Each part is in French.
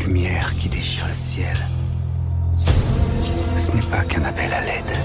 lumière qui déchire le ciel, ce n'est pas qu'un appel à l'aide.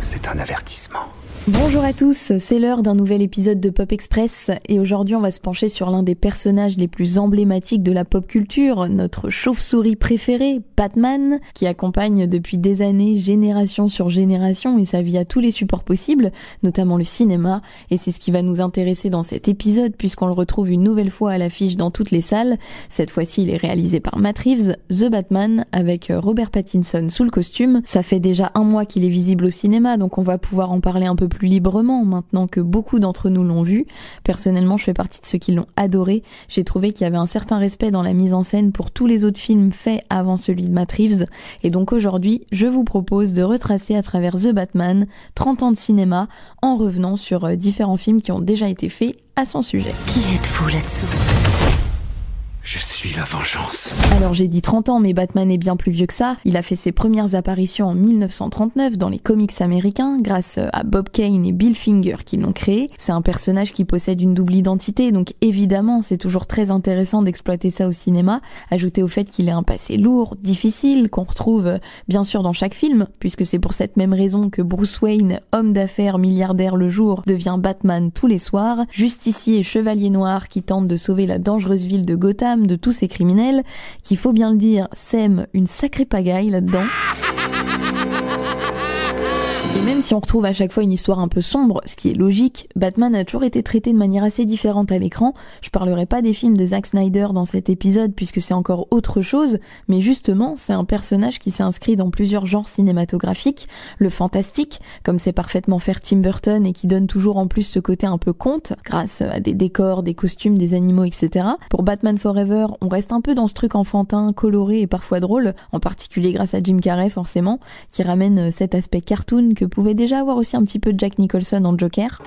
C'est un avertissement. Bonjour à tous, c'est l'heure d'un nouvel épisode de Pop Express et aujourd'hui on va se pencher sur l'un des personnages les plus emblématiques de la pop culture, notre chauve-souris préféré, Batman, qui accompagne depuis des années génération sur génération et sa vie à tous les supports possibles, notamment le cinéma, et c'est ce qui va nous intéresser dans cet épisode puisqu'on le retrouve une nouvelle fois à l'affiche dans toutes les salles. Cette fois-ci il est réalisé par Matt Reeves, The Batman, avec Robert Pattinson sous le costume. Ça fait déjà un mois qu'il est visible au cinéma donc on va pouvoir en parler un peu plus librement maintenant que beaucoup d'entre nous l'ont vu. Personnellement, je fais partie de ceux qui l'ont adoré. J'ai trouvé qu'il y avait un certain respect dans la mise en scène pour tous les autres films faits avant celui de Matt Reeves. Et donc aujourd'hui, je vous propose de retracer à travers The Batman 30 ans de cinéma en revenant sur euh, différents films qui ont déjà été faits à son sujet. Qui êtes-vous là-dessous? Je suis la vengeance. Alors j'ai dit 30 ans, mais Batman est bien plus vieux que ça. Il a fait ses premières apparitions en 1939 dans les comics américains grâce à Bob Kane et Bill Finger qui l'ont créé. C'est un personnage qui possède une double identité, donc évidemment c'est toujours très intéressant d'exploiter ça au cinéma. Ajouter au fait qu'il ait un passé lourd, difficile, qu'on retrouve bien sûr dans chaque film, puisque c'est pour cette même raison que Bruce Wayne, homme d'affaires milliardaire le jour, devient Batman tous les soirs, justicier et chevalier noir qui tente de sauver la dangereuse ville de Gotham de tous ces criminels, qu'il faut bien le dire, sème une sacrée pagaille là-dedans. Même si on retrouve à chaque fois une histoire un peu sombre, ce qui est logique, Batman a toujours été traité de manière assez différente à l'écran. Je parlerai pas des films de Zack Snyder dans cet épisode puisque c'est encore autre chose, mais justement, c'est un personnage qui s'est inscrit dans plusieurs genres cinématographiques, le fantastique, comme c'est parfaitement faire Tim Burton et qui donne toujours en plus ce côté un peu conte, grâce à des décors, des costumes, des animaux, etc. Pour Batman Forever, on reste un peu dans ce truc enfantin, coloré et parfois drôle, en particulier grâce à Jim Carrey forcément, qui ramène cet aspect cartoon que pouvait déjà avoir aussi un petit peu Jack Nicholson en Joker.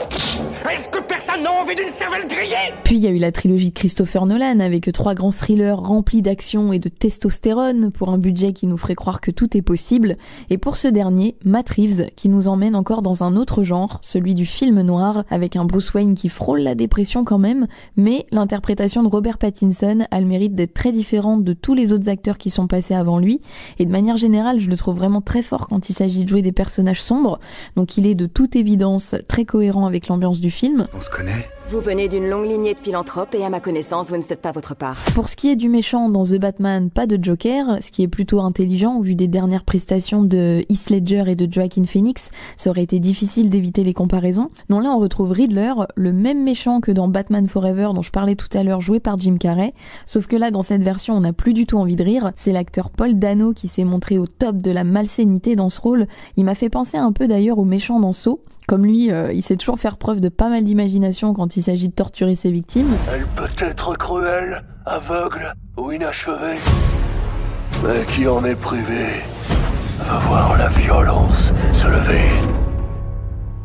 Est-ce que personne n'a envie d'une cervelle grillée Puis il y a eu la trilogie de Christopher Nolan avec trois grands thrillers remplis d'action et de testostérone pour un budget qui nous ferait croire que tout est possible. Et pour ce dernier, Matt Reeves qui nous emmène encore dans un autre genre, celui du film noir, avec un Bruce Wayne qui frôle la dépression quand même, mais l'interprétation de Robert Pattinson a le mérite d'être très différente de tous les autres acteurs qui sont passés avant lui. Et de manière générale, je le trouve vraiment très fort quand il s'agit de jouer des personnages sombres donc il est de toute évidence très cohérent avec l'ambiance du film. On se connaît ne? Vous venez d'une longue lignée de philanthropes et à ma connaissance, vous ne faites pas votre part. Pour ce qui est du méchant dans The Batman, pas de Joker, ce qui est plutôt intelligent vu des dernières prestations de Heath Ledger et de Joaquin Phoenix, ça aurait été difficile d'éviter les comparaisons. Non là on retrouve Riddler, le même méchant que dans Batman Forever dont je parlais tout à l'heure, joué par Jim Carrey, sauf que là dans cette version on n'a plus du tout envie de rire, c'est l'acteur Paul Dano qui s'est montré au top de la malsénité dans ce rôle. Il m'a fait penser un peu d'ailleurs au méchant dans Saw. Comme lui, euh, il sait toujours faire preuve de pas mal d'imagination quand il s'agit de torturer ses victimes. Elle peut être cruelle, aveugle ou inachevée. Mais qui en est privé va voir la violence se lever.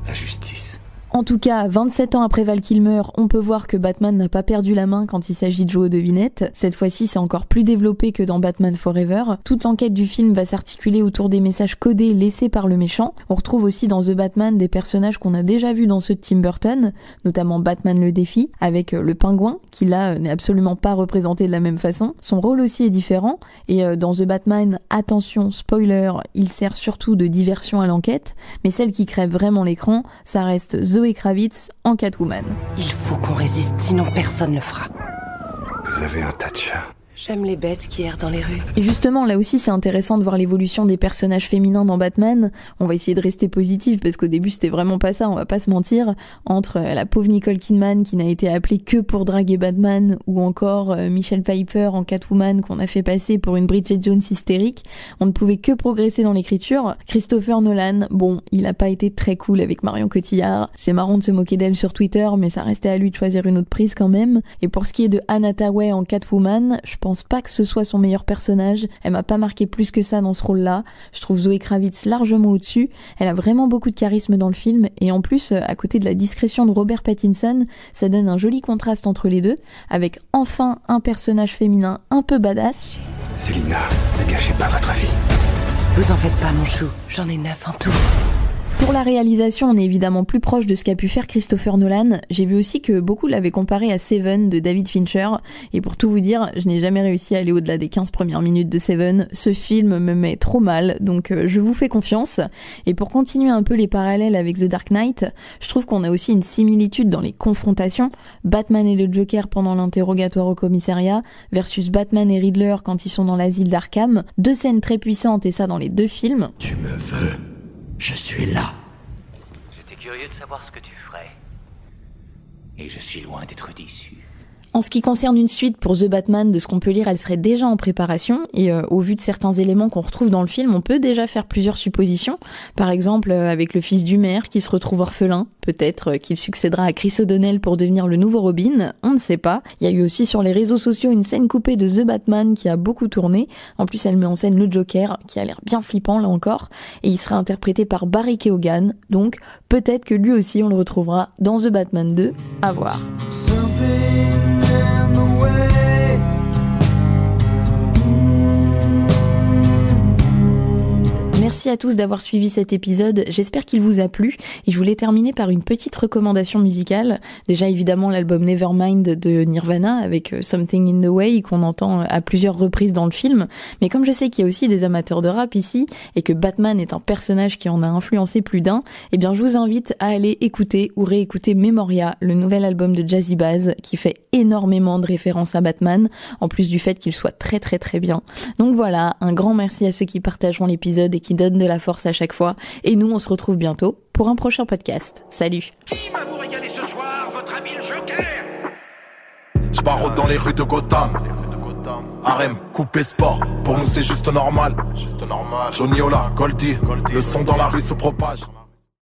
La justice. En tout cas, 27 ans après Val Kilmer, on peut voir que Batman n'a pas perdu la main quand il s'agit de jouer aux devinettes. Cette fois-ci, c'est encore plus développé que dans Batman Forever. Toute l'enquête du film va s'articuler autour des messages codés laissés par le méchant. On retrouve aussi dans The Batman des personnages qu'on a déjà vus dans ceux de Tim Burton, notamment Batman le défi, avec euh, le pingouin, qui là euh, n'est absolument pas représenté de la même façon. Son rôle aussi est différent, et euh, dans The Batman, attention, spoiler, il sert surtout de diversion à l'enquête, mais celle qui crève vraiment l'écran, ça reste Zoé Kravitz en Catwoman. Il faut qu'on résiste, sinon personne ne le fera. Vous avez un tas de chats. J'aime les bêtes qui errent dans les rues. Et justement, là aussi, c'est intéressant de voir l'évolution des personnages féminins dans Batman. On va essayer de rester positif parce qu'au début, c'était vraiment pas ça, on va pas se mentir. Entre euh, la pauvre Nicole Kidman qui n'a été appelée que pour draguer Batman ou encore euh, Michelle Piper en Catwoman qu'on a fait passer pour une Bridget Jones hystérique, on ne pouvait que progresser dans l'écriture. Christopher Nolan, bon, il a pas été très cool avec Marion Cotillard. C'est marrant de se moquer d'elle sur Twitter, mais ça restait à lui de choisir une autre prise quand même. Et pour ce qui est de Anna Tawai en Catwoman, je pense pas que ce soit son meilleur personnage. Elle m'a pas marqué plus que ça dans ce rôle-là. Je trouve Zoé Kravitz largement au-dessus. Elle a vraiment beaucoup de charisme dans le film et en plus, à côté de la discrétion de Robert Pattinson, ça donne un joli contraste entre les deux, avec enfin un personnage féminin un peu badass. Célina, ne gâchez pas votre vie. Vous en faites pas, mon chou. J'en ai neuf en tout. Pour la réalisation, on est évidemment plus proche de ce qu'a pu faire Christopher Nolan. J'ai vu aussi que beaucoup l'avaient comparé à Seven de David Fincher. Et pour tout vous dire, je n'ai jamais réussi à aller au-delà des 15 premières minutes de Seven. Ce film me met trop mal, donc euh, je vous fais confiance. Et pour continuer un peu les parallèles avec The Dark Knight, je trouve qu'on a aussi une similitude dans les confrontations. Batman et le Joker pendant l'interrogatoire au commissariat versus Batman et Riddler quand ils sont dans l'asile d'Arkham. Deux scènes très puissantes et ça dans les deux films. Tu me veux Je suis là. J'étais curieux de savoir ce que tu ferais. Et je suis loin d'être déçu. En ce qui concerne une suite pour The Batman, de ce qu'on peut lire, elle serait déjà en préparation, et euh, au vu de certains éléments qu'on retrouve dans le film, on peut déjà faire plusieurs suppositions. Par exemple, euh, avec le fils du maire qui se retrouve orphelin, peut-être euh, qu'il succédera à Chris O'Donnell pour devenir le nouveau Robin, on ne sait pas. Il y a eu aussi sur les réseaux sociaux une scène coupée de The Batman qui a beaucoup tourné. En plus, elle met en scène le Joker, qui a l'air bien flippant là encore, et il sera interprété par Barry Keoghan, donc peut-être que lui aussi on le retrouvera dans The Batman 2, à voir. Merci à tous d'avoir suivi cet épisode, j'espère qu'il vous a plu et je voulais terminer par une petite recommandation musicale. Déjà évidemment l'album Nevermind de Nirvana avec euh, Something in the Way qu'on entend à plusieurs reprises dans le film, mais comme je sais qu'il y a aussi des amateurs de rap ici et que Batman est un personnage qui en a influencé plus d'un, eh bien je vous invite à aller écouter ou réécouter Memoria, le nouvel album de Jazzy Baz qui fait énormément de références à Batman, en plus du fait qu'il soit très très très bien. Donc voilà, un grand merci à ceux qui partageront l'épisode et qui donne de la force à chaque fois. Et nous, on se retrouve bientôt pour un prochain podcast. Salut Qui va vous régaler ce soir, votre habile joker? Je barre dans les rues de Gotham. Harem, coupé sport, pour nous c'est juste normal. Juste normal. Johnny Ola, Goldie, le son dans la rue se propage.